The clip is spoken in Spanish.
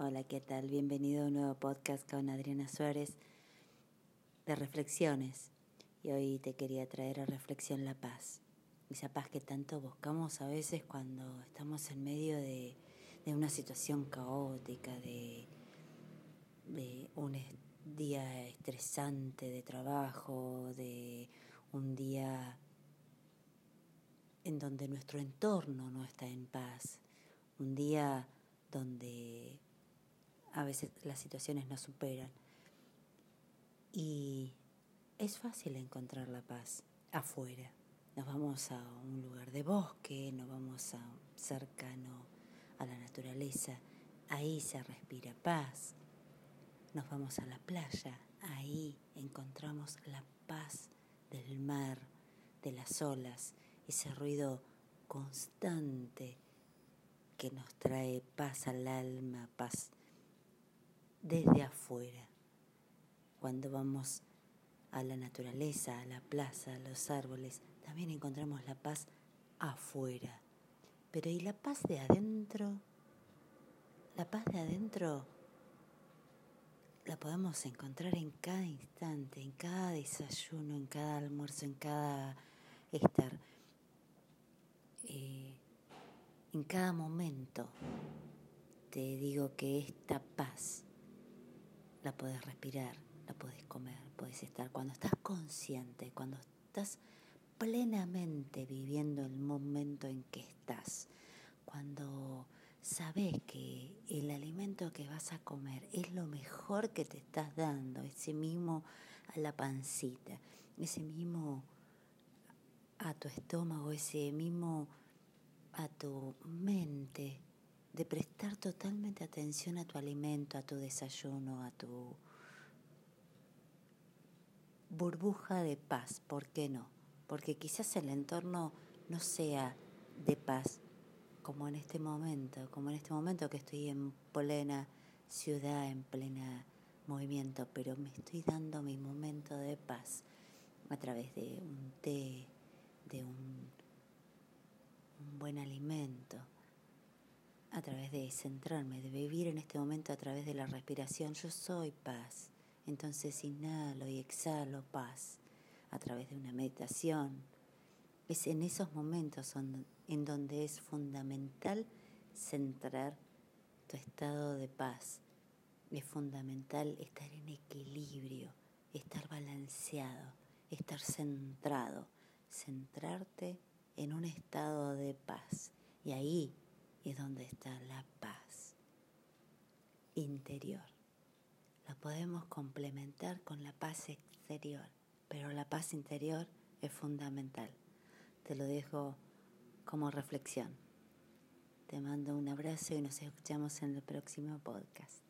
Hola, ¿qué tal? Bienvenido a un nuevo podcast con Adriana Suárez de reflexiones. Y hoy te quería traer a reflexión la paz. Esa paz que tanto buscamos a veces cuando estamos en medio de, una situación caótica, de, un día estresante de trabajo, de un día en donde nuestro entorno no está en paz, un día donde a veces las situaciones nos superan. Y es fácil encontrar la paz afuera. Nos vamos a un lugar de bosque, nos vamos a cercano a la naturaleza, ahí se respira paz. Nos vamos a la playa, ahí encontramos la paz del mar, de las olas, ese ruido constante que nos trae paz al alma, paz desde afuera. Cuando vamos a la naturaleza, a la plaza, a los árboles, también encontramos la paz afuera. Pero ¿y la paz de adentro? La paz de adentro la podemos encontrar en cada instante, en cada desayuno, en cada almuerzo, en cada estar, eh, en cada momento. Te digo que esta paz la puedes respirar, la puedes comer, puedes estar. Cuando estás consciente, cuando estás plenamente viviendo el momento en que estás, cuando sabes que el alimento que vas a comer es lo mejor que te estás dando, ese mismo a la pancita, ese mismo a tu estómago, ese mismo a tu mente, de prestar totalmente atención a tu alimento, a tu desayuno, a tu burbuja de paz. ¿Por qué no? Porque quizás el entorno no sea de paz como en este momento, como en este momento que estoy en plena ciudad, en plena movimiento, pero me estoy dando mi momento de paz a través de un té, de un, un buen alimento a través de centrarme, de vivir en este momento a través de la respiración. Yo soy paz. Entonces inhalo y exhalo paz a través de una meditación. Es en esos momentos en donde es fundamental centrar tu estado de paz. Es fundamental estar en equilibrio, estar balanceado, estar centrado, centrarte en un estado de paz. Y ahí es donde está la paz interior. La podemos complementar con la paz exterior, pero la paz interior es fundamental. Te lo dejo como reflexión. Te mando un abrazo y nos escuchamos en el próximo podcast.